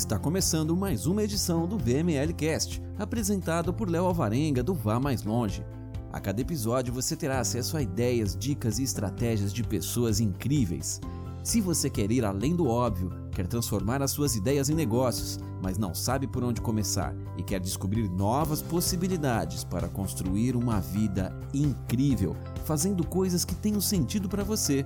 Está começando mais uma edição do VML Cast, apresentado por Léo Alvarenga do Vá Mais Longe. A cada episódio você terá acesso a ideias, dicas e estratégias de pessoas incríveis. Se você quer ir além do óbvio, quer transformar as suas ideias em negócios, mas não sabe por onde começar e quer descobrir novas possibilidades para construir uma vida incrível, fazendo coisas que tenham sentido para você,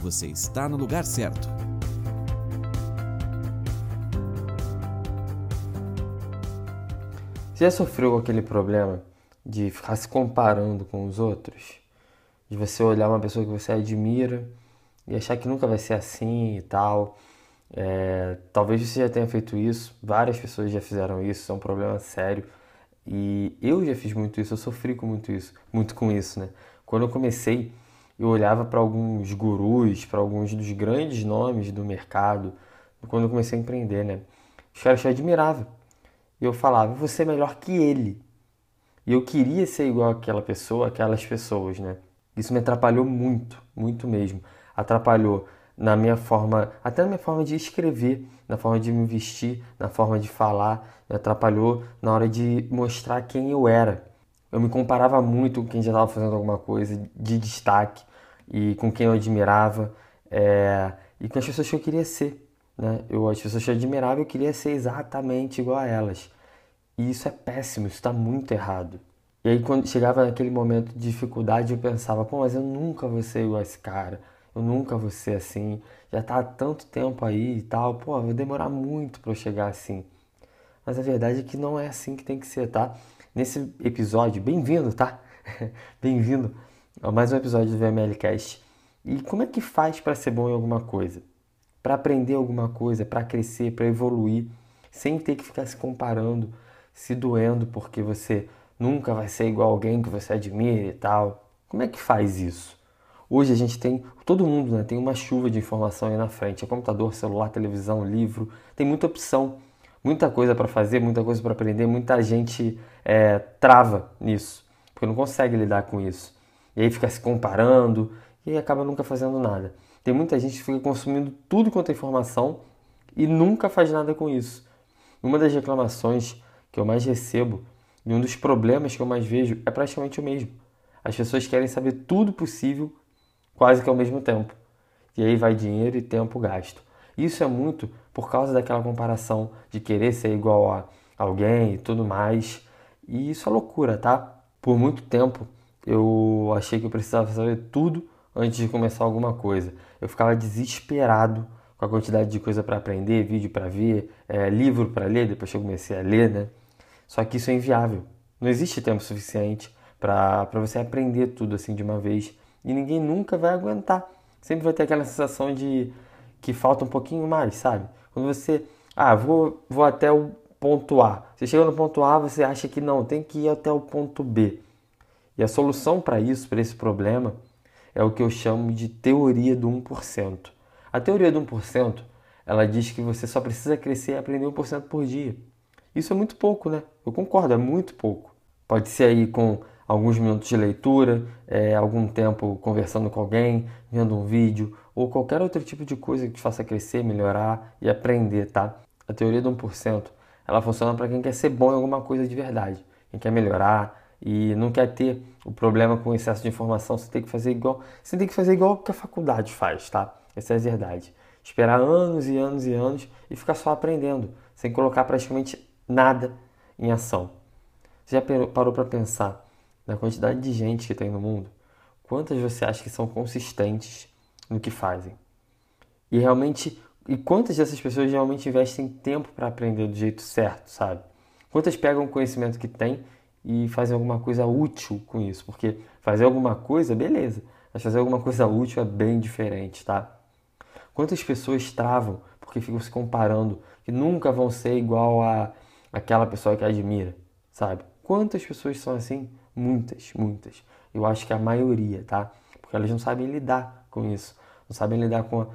você está no lugar certo. Você já sofreu aquele problema de ficar se comparando com os outros? De você olhar uma pessoa que você admira e achar que nunca vai ser assim e tal? É, talvez você já tenha feito isso, várias pessoas já fizeram isso, é um problema sério. E eu já fiz muito isso, eu sofri com muito isso, muito com isso, né? Quando eu comecei, eu olhava para alguns gurus, para alguns dos grandes nomes do mercado, quando eu comecei a empreender, né? Os caras eu admirava e eu falava, você é melhor que ele. E eu queria ser igual àquela pessoa, aquelas pessoas, né? Isso me atrapalhou muito, muito mesmo. Atrapalhou na minha forma, até na minha forma de escrever, na forma de me vestir, na forma de falar, me atrapalhou na hora de mostrar quem eu era. Eu me comparava muito com quem já estava fazendo alguma coisa de destaque e com quem eu admirava é, e com as pessoas que eu queria ser. Né? Eu, as pessoas que eu queria ser exatamente igual a elas. E isso é péssimo, isso está muito errado. E aí, quando chegava naquele momento de dificuldade, eu pensava: pô, mas eu nunca vou ser igual a esse cara, eu nunca vou ser assim. Já está há tanto tempo aí e tal, pô, vai demorar muito para eu chegar assim. Mas a verdade é que não é assim que tem que ser, tá? Nesse episódio, bem-vindo, tá? bem-vindo a mais um episódio do VMLcast. E como é que faz para ser bom em alguma coisa? Para aprender alguma coisa, para crescer, para evoluir, sem ter que ficar se comparando, se doendo porque você nunca vai ser igual alguém que você admira e tal. Como é que faz isso? Hoje a gente tem, todo mundo né, tem uma chuva de informação aí na frente. É computador, celular, televisão, livro, tem muita opção, muita coisa para fazer, muita coisa para aprender. Muita gente é, trava nisso, porque não consegue lidar com isso. E aí fica se comparando e acaba nunca fazendo nada. Tem muita gente que fica consumindo tudo quanto é informação e nunca faz nada com isso. Uma das reclamações que eu mais recebo e um dos problemas que eu mais vejo é praticamente o mesmo. As pessoas querem saber tudo possível quase que ao mesmo tempo. E aí vai dinheiro e tempo gasto. Isso é muito por causa daquela comparação de querer ser igual a alguém e tudo mais. E isso é loucura, tá? Por muito tempo eu achei que eu precisava saber tudo antes de começar alguma coisa. Eu ficava desesperado com a quantidade de coisa para aprender, vídeo para ver, é, livro para ler, depois que eu comecei a ler, né? Só que isso é inviável. Não existe tempo suficiente para você aprender tudo assim de uma vez e ninguém nunca vai aguentar. Sempre vai ter aquela sensação de que falta um pouquinho mais, sabe? Quando você, ah, vou, vou até o ponto A. Você chega no ponto A, você acha que não, tem que ir até o ponto B. E a solução para isso, para esse problema, é o que eu chamo de teoria do 1%. A teoria do 1%, ela diz que você só precisa crescer e aprender 1% por dia. Isso é muito pouco, né? Eu concordo, é muito pouco. Pode ser aí com alguns minutos de leitura, é, algum tempo conversando com alguém, vendo um vídeo ou qualquer outro tipo de coisa que te faça crescer, melhorar e aprender, tá? A teoria do 1%, ela funciona para quem quer ser bom em alguma coisa de verdade, quem quer melhorar, e não quer ter o problema com o excesso de informação, você tem que fazer igual, você tem que fazer igual que a faculdade faz, tá? Essa é a verdade. Esperar anos e anos e anos e ficar só aprendendo, sem colocar praticamente nada em ação. Você já parou para pensar na quantidade de gente que tem no mundo? Quantas você acha que são consistentes no que fazem? E realmente, e quantas dessas pessoas realmente investem tempo para aprender do jeito certo, sabe? Quantas pegam o conhecimento que têm e fazer alguma coisa útil com isso, porque fazer alguma coisa, beleza, mas fazer alguma coisa útil é bem diferente, tá? Quantas pessoas travam porque ficam se comparando, que nunca vão ser igual a aquela pessoa que admira, sabe? Quantas pessoas são assim? Muitas, muitas. Eu acho que a maioria, tá? Porque elas não sabem lidar com isso, não sabem lidar com a,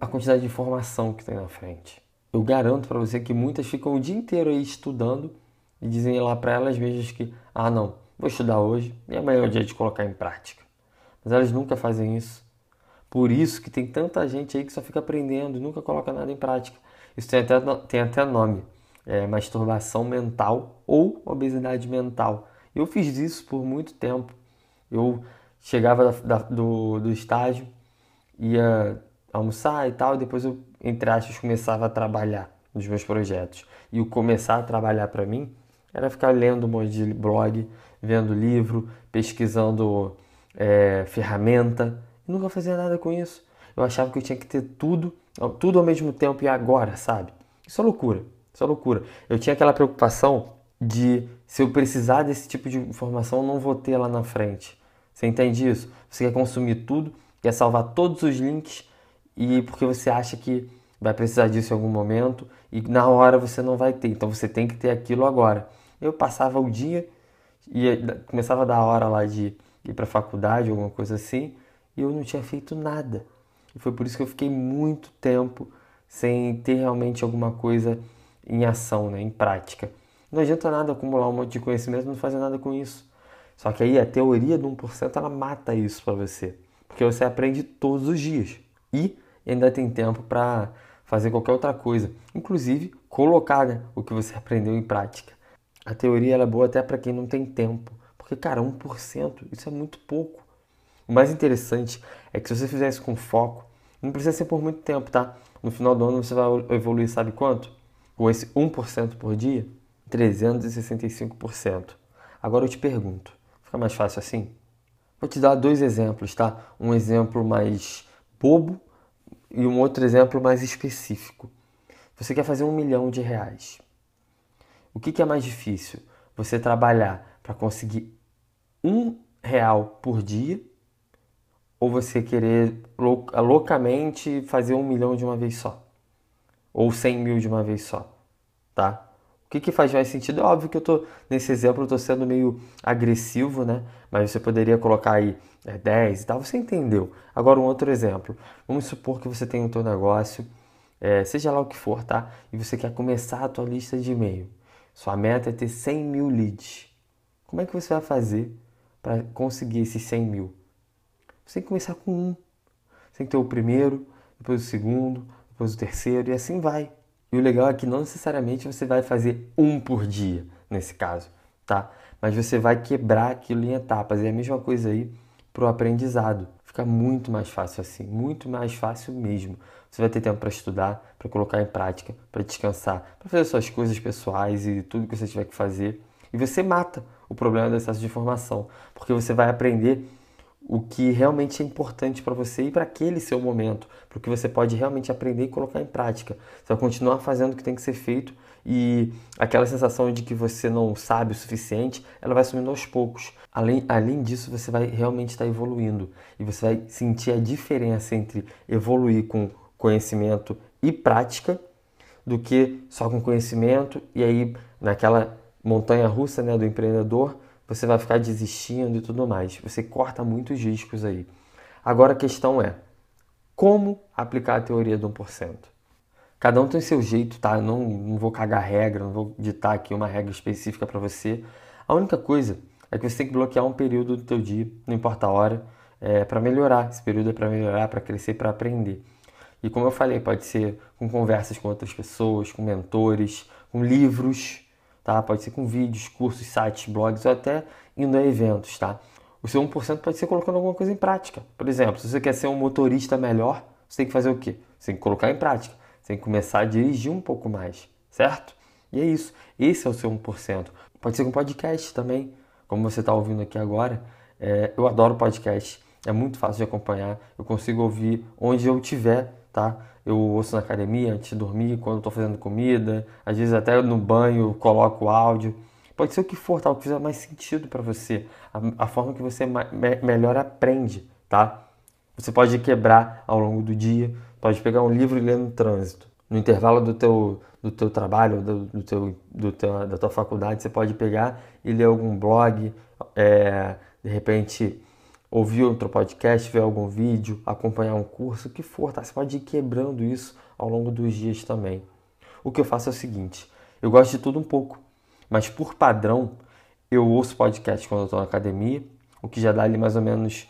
a quantidade de informação que tem na frente. Eu garanto para você que muitas ficam o dia inteiro aí estudando e dizem lá para elas mesmas que, ah, não, vou estudar hoje e amanhã é o dia de colocar em prática. Mas elas nunca fazem isso. Por isso que tem tanta gente aí que só fica aprendendo e nunca coloca nada em prática. Isso tem até, tem até nome, é masturbação mental ou obesidade mental. Eu fiz isso por muito tempo. Eu chegava da, da, do, do estágio, ia almoçar e tal, e depois eu, entre aspas, começava a trabalhar nos meus projetos. E o começar a trabalhar para mim era ficar lendo um monte de blog, vendo livro, pesquisando é, ferramenta. E nunca fazia nada com isso. Eu achava que eu tinha que ter tudo, tudo ao mesmo tempo e agora, sabe? Isso é loucura. Isso é loucura. Eu tinha aquela preocupação de se eu precisar desse tipo de informação, eu não vou ter lá na frente. Você entende isso? Você quer consumir tudo, quer salvar todos os links e porque você acha que vai precisar disso em algum momento e na hora você não vai ter. Então você tem que ter aquilo agora. Eu passava o dia e começava a dar hora lá de ir para faculdade, alguma coisa assim, e eu não tinha feito nada. E foi por isso que eu fiquei muito tempo sem ter realmente alguma coisa em ação, né, em prática. Não adianta nada acumular um monte de conhecimento e não fazer nada com isso. Só que aí a teoria do 1% ela mata isso para você, porque você aprende todos os dias e ainda tem tempo para fazer qualquer outra coisa, inclusive colocar né, o que você aprendeu em prática. A teoria é boa até para quem não tem tempo, porque cara, 1% isso é muito pouco. O mais interessante é que se você fizer isso com foco, não precisa ser por muito tempo, tá? No final do ano você vai evoluir, sabe quanto? Com esse 1% por dia? 365%. Agora eu te pergunto, fica mais fácil assim? Vou te dar dois exemplos, tá? Um exemplo mais bobo e um outro exemplo mais específico. Você quer fazer um milhão de reais. O que, que é mais difícil? Você trabalhar para conseguir um real por dia ou você querer loucamente fazer um milhão de uma vez só? Ou cem mil de uma vez só, tá? O que, que faz mais sentido? É óbvio que eu tô, nesse exemplo, eu tô sendo meio agressivo, né? Mas você poderia colocar aí é, 10 e tal, você entendeu. Agora um outro exemplo. Vamos supor que você tem um teu negócio, é, seja lá o que for, tá? E você quer começar a tua lista de e-mail. Sua meta é ter 100 mil leads. Como é que você vai fazer para conseguir esses 100 mil? Você tem que começar com um. Você tem que ter o primeiro, depois o segundo, depois o terceiro e assim vai. E o legal é que não necessariamente você vai fazer um por dia, nesse caso, tá? Mas você vai quebrar aquilo em etapas. É a mesma coisa aí para o aprendizado. Fica muito mais fácil assim, muito mais fácil mesmo. Você vai ter tempo para estudar, para colocar em prática, para descansar, para fazer suas coisas pessoais e tudo que você tiver que fazer. E você mata o problema do excesso de informação, porque você vai aprender o que realmente é importante para você e para aquele seu momento, porque você pode realmente aprender e colocar em prática. Você vai continuar fazendo o que tem que ser feito e aquela sensação de que você não sabe o suficiente, ela vai sumindo aos poucos. Além, além disso, você vai realmente estar evoluindo e você vai sentir a diferença entre evoluir com conhecimento e prática do que só com conhecimento e aí naquela montanha russa né, do empreendedor você vai ficar desistindo e tudo mais. Você corta muitos riscos aí. Agora a questão é, como aplicar a teoria do 1%? Cada um tem seu jeito, tá? Não, não vou cagar regra, não vou ditar aqui uma regra específica para você. A única coisa é que você tem que bloquear um período do teu dia, não importa a hora, é, para melhorar. Esse período é para melhorar, para crescer, para aprender. E como eu falei, pode ser com conversas com outras pessoas, com mentores, com livros, tá? Pode ser com vídeos, cursos, sites, blogs ou até indo a eventos, tá? O seu 1% pode ser colocando alguma coisa em prática. Por exemplo, se você quer ser um motorista melhor, você tem que fazer o quê? Você tem que colocar em prática. Você tem que começar a dirigir um pouco mais, certo? E é isso. Esse é o seu 1%. Pode ser com podcast também, como você está ouvindo aqui agora. É, eu adoro podcast. É muito fácil de acompanhar. Eu consigo ouvir onde eu estiver, tá? eu ouço na academia antes de dormir, quando estou fazendo comida, às vezes até no banho coloco áudio. Pode ser o que for, tá? o que fizer mais sentido para você, a, a, forma que você me, melhor aprende, tá? Você pode quebrar ao longo do dia, pode pegar um livro e ler no trânsito. No intervalo do teu, do teu trabalho, do, do teu, do teu, da tua faculdade, você pode pegar e ler algum blog, é, de repente ouvir outro podcast, ver algum vídeo, acompanhar um curso, o que for, tá? Você pode ir quebrando isso ao longo dos dias também. O que eu faço é o seguinte: eu gosto de tudo um pouco, mas por padrão, eu ouço podcast quando eu estou na academia, o que já dá ali mais ou menos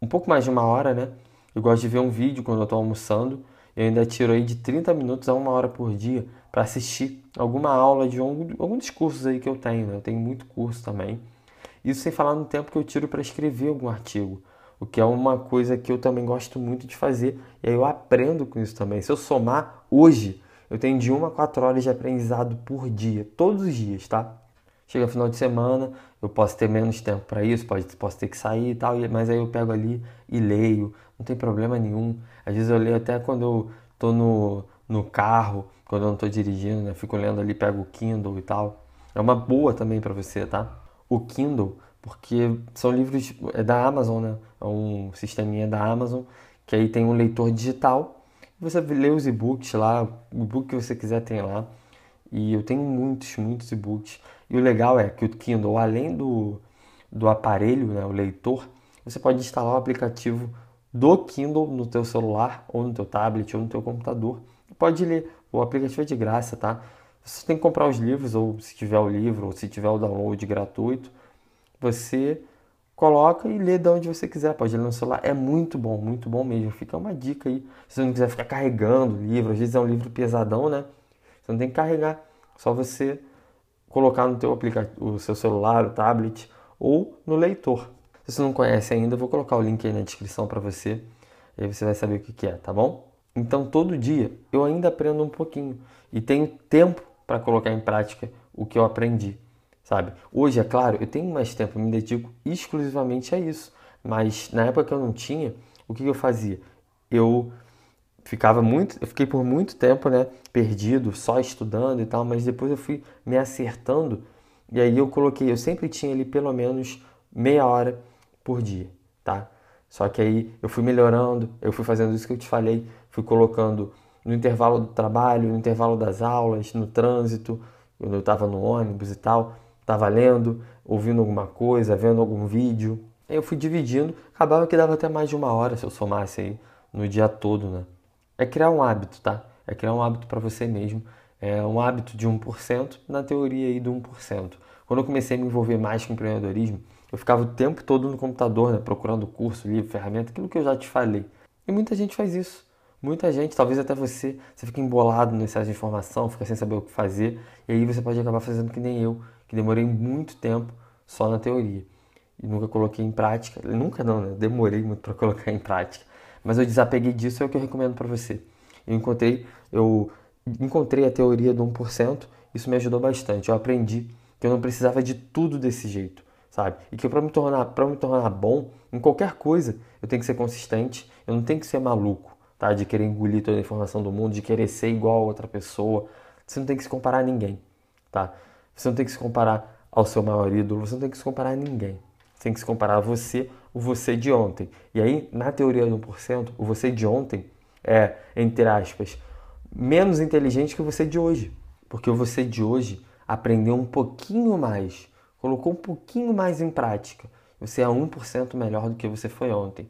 um pouco mais de uma hora, né? Eu gosto de ver um vídeo quando eu estou almoçando eu ainda tiro aí de 30 minutos a uma hora por dia para assistir alguma aula de algum, algum dos cursos aí que eu tenho, né? Eu tenho muito curso também. Isso sem falar no tempo que eu tiro para escrever algum artigo, o que é uma coisa que eu também gosto muito de fazer, e aí eu aprendo com isso também. Se eu somar hoje, eu tenho de 1 a 4 horas de aprendizado por dia, todos os dias, tá? Chega final de semana, eu posso ter menos tempo para isso, pode, posso ter que sair e tal, mas aí eu pego ali e leio, não tem problema nenhum. Às vezes eu leio até quando eu tô no, no carro, quando eu não estou dirigindo, né? Fico lendo ali, pego o Kindle e tal. É uma boa também para você, tá? O Kindle, porque são livros é da Amazon, né? É um sisteminha da Amazon que aí tem um leitor digital. Você lê os e-books lá, o e-book que você quiser tem lá. E eu tenho muitos, muitos e-books. E o legal é que o Kindle, além do, do aparelho, né, o leitor, você pode instalar o aplicativo do Kindle no teu celular, ou no teu tablet, ou no teu computador. Pode ler, o aplicativo é de graça, tá? Você tem que comprar os livros, ou se tiver o livro, ou se tiver o download gratuito, você coloca e lê de onde você quiser. Pode ler no celular. É muito bom, muito bom mesmo. Fica uma dica aí. Se você não quiser ficar carregando o livro, às vezes é um livro pesadão, né? Você não tem que carregar. Só você colocar no teu aplicativo, o seu celular, o tablet ou no leitor. Se você não conhece ainda, eu vou colocar o link aí na descrição para você. E aí você vai saber o que, que é, tá bom? Então todo dia eu ainda aprendo um pouquinho e tenho tempo para colocar em prática o que eu aprendi, sabe? Hoje, é claro, eu tenho mais tempo, eu me dedico exclusivamente a isso. Mas na época que eu não tinha, o que eu fazia? Eu ficava muito, eu fiquei por muito tempo, né, perdido, só estudando e tal, mas depois eu fui me acertando e aí eu coloquei, eu sempre tinha ali pelo menos meia hora por dia, tá? Só que aí eu fui melhorando, eu fui fazendo isso que eu te falei, fui colocando no intervalo do trabalho, no intervalo das aulas, no trânsito, quando eu estava no ônibus e tal, estava lendo, ouvindo alguma coisa, vendo algum vídeo. Aí eu fui dividindo, acabava que dava até mais de uma hora se eu somasse aí no dia todo, né? é criar um hábito, tá? É criar um hábito para você mesmo. É um hábito de 1%, na teoria aí do 1%. Quando eu comecei a me envolver mais com empreendedorismo, eu ficava o tempo todo no computador, né, procurando curso, livro, ferramenta, aquilo que eu já te falei. E muita gente faz isso. Muita gente, talvez até você, você fica embolado no excesso de informação, fica sem saber o que fazer, e aí você pode acabar fazendo que nem eu, que demorei muito tempo só na teoria. E nunca coloquei em prática. Nunca não, né? Demorei muito para colocar em prática mas eu desapeguei disso, é o que eu recomendo para você. Eu encontrei, eu encontrei a teoria do 1%, isso me ajudou bastante. Eu aprendi que eu não precisava de tudo desse jeito, sabe? E que para me tornar, para me tornar bom em qualquer coisa, eu tenho que ser consistente, eu não tenho que ser maluco, tá? De querer engolir toda a informação do mundo, de querer ser igual a outra pessoa. Você não tem que se comparar a ninguém, tá? Você não tem que se comparar ao seu maior ídolo, você não tem que se comparar a ninguém. Você tem que se comparar a você o você de ontem. E aí, na teoria do 1%, o você de ontem é, entre aspas, menos inteligente que o você de hoje. Porque o você de hoje aprendeu um pouquinho mais, colocou um pouquinho mais em prática. Você é 1% melhor do que você foi ontem.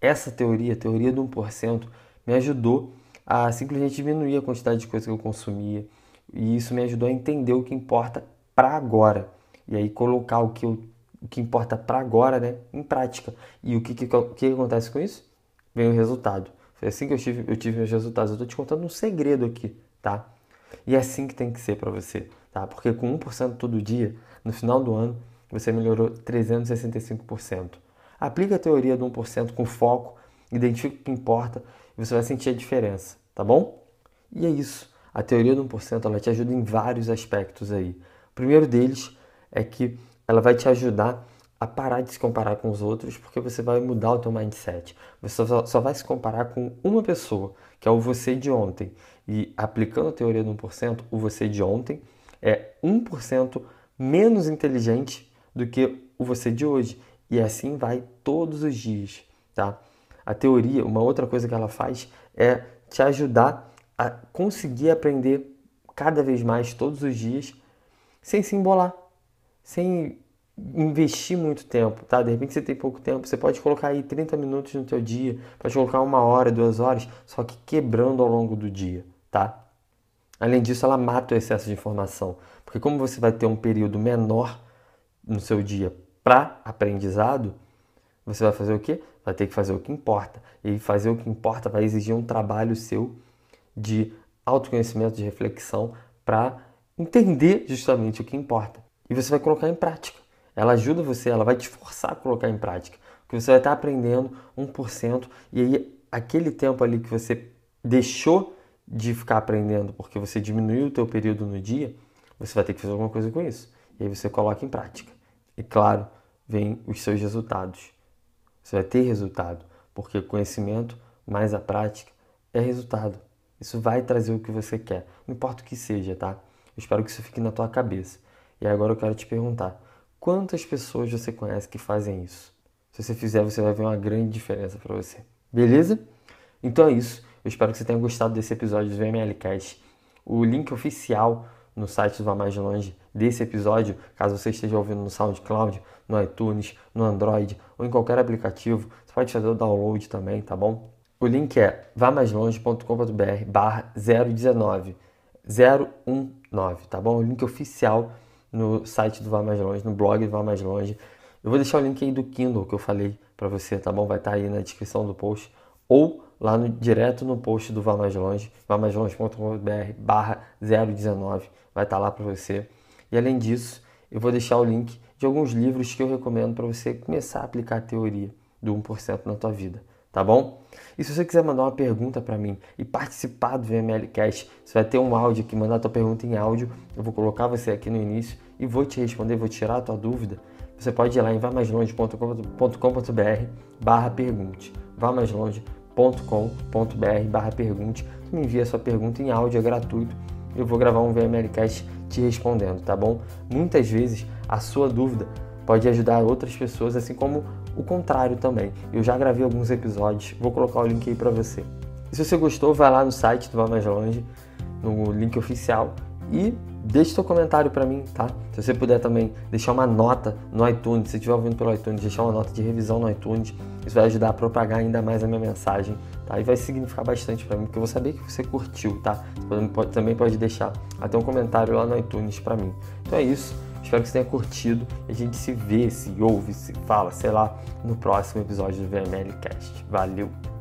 Essa teoria, a teoria do 1%, me ajudou a simplesmente diminuir a quantidade de coisa que eu consumia. E isso me ajudou a entender o que importa para agora. E aí colocar o que eu o que importa para agora, né, em prática. E o que, que, que acontece com isso? Vem o resultado. Foi assim que eu tive, eu tive meus resultados. Eu estou te contando um segredo aqui, tá? E é assim que tem que ser para você, tá? Porque com 1% todo dia, no final do ano, você melhorou 365%. Aplica a teoria do 1% com foco, identifica o que importa e você vai sentir a diferença, tá bom? E é isso. A teoria do 1% ela te ajuda em vários aspectos aí. O primeiro deles é que ela vai te ajudar a parar de se comparar com os outros, porque você vai mudar o teu mindset. Você só, vai se comparar com uma pessoa, que é o você de ontem. E aplicando a teoria do 1%, o você de ontem é 1% menos inteligente do que o você de hoje. E assim vai todos os dias, tá? A teoria, uma outra coisa que ela faz é te ajudar a conseguir aprender cada vez mais todos os dias sem se embolar sem investir muito tempo, tá? De repente você tem pouco tempo, você pode colocar aí 30 minutos no teu dia, pode colocar uma hora, duas horas, só que quebrando ao longo do dia, tá? Além disso, ela mata o excesso de informação, porque como você vai ter um período menor no seu dia para aprendizado, você vai fazer o quê? vai ter que fazer o que importa. E fazer o que importa vai exigir um trabalho seu de autoconhecimento, de reflexão, para entender justamente o que importa. E você vai colocar em prática. Ela ajuda você, ela vai te forçar a colocar em prática. Porque você vai estar aprendendo 1%, e aí aquele tempo ali que você deixou de ficar aprendendo porque você diminuiu o teu período no dia, você vai ter que fazer alguma coisa com isso. E aí você coloca em prática. E claro, vem os seus resultados. Você vai ter resultado, porque conhecimento mais a prática é resultado. Isso vai trazer o que você quer, não importa o que seja, tá? Eu espero que isso fique na tua cabeça. E agora eu quero te perguntar: quantas pessoas você conhece que fazem isso? Se você fizer, você vai ver uma grande diferença para você. Beleza? Então é isso. Eu espero que você tenha gostado desse episódio do VMLcast. O link oficial no site do Vá Mais Longe desse episódio, caso você esteja ouvindo no SoundCloud, no iTunes, no Android ou em qualquer aplicativo, você pode fazer o download também, tá bom? O link é vamaslonge.com.br barra 019 019, tá bom? O link oficial no site do Vá Mais Longe, no blog do Vá Mais Longe. Eu vou deixar o link aí do Kindle que eu falei para você, tá bom? Vai estar tá aí na descrição do post ou lá no, direto no post do Vá Mais Longe, vamaslonge.com.br barra 019, vai estar tá lá para você. E além disso, eu vou deixar o link de alguns livros que eu recomendo para você começar a aplicar a teoria do 1% na tua vida, tá bom? E se você quiser mandar uma pergunta para mim e participar do VMLcast, você vai ter um áudio aqui, mandar tua pergunta em áudio, eu vou colocar você aqui no início e vou te responder, vou tirar a tua dúvida. Você pode ir lá em vamaslonge.com.br barra pergunte, vá mais longe com.br barra pergunte. Me envia sua pergunta em áudio, é gratuito. Eu vou gravar um VMLcast te respondendo, tá bom? Muitas vezes a sua dúvida pode ajudar outras pessoas, assim como o contrário também. Eu já gravei alguns episódios, vou colocar o link aí para você. E se você gostou, vai lá no site do Vá Mais Longe, no link oficial e deixe seu comentário para mim, tá? Se você puder também deixar uma nota no iTunes, se estiver ouvindo pelo iTunes, deixar uma nota de revisão no iTunes, isso vai ajudar a propagar ainda mais a minha mensagem, tá? E vai significar bastante para mim, porque eu vou saber que você curtiu, tá? Você pode, também pode deixar até um comentário lá no iTunes para mim. Então é isso. Espero que você tenha curtido. A gente se vê, se ouve, se fala, sei lá, no próximo episódio do VML Cast. Valeu!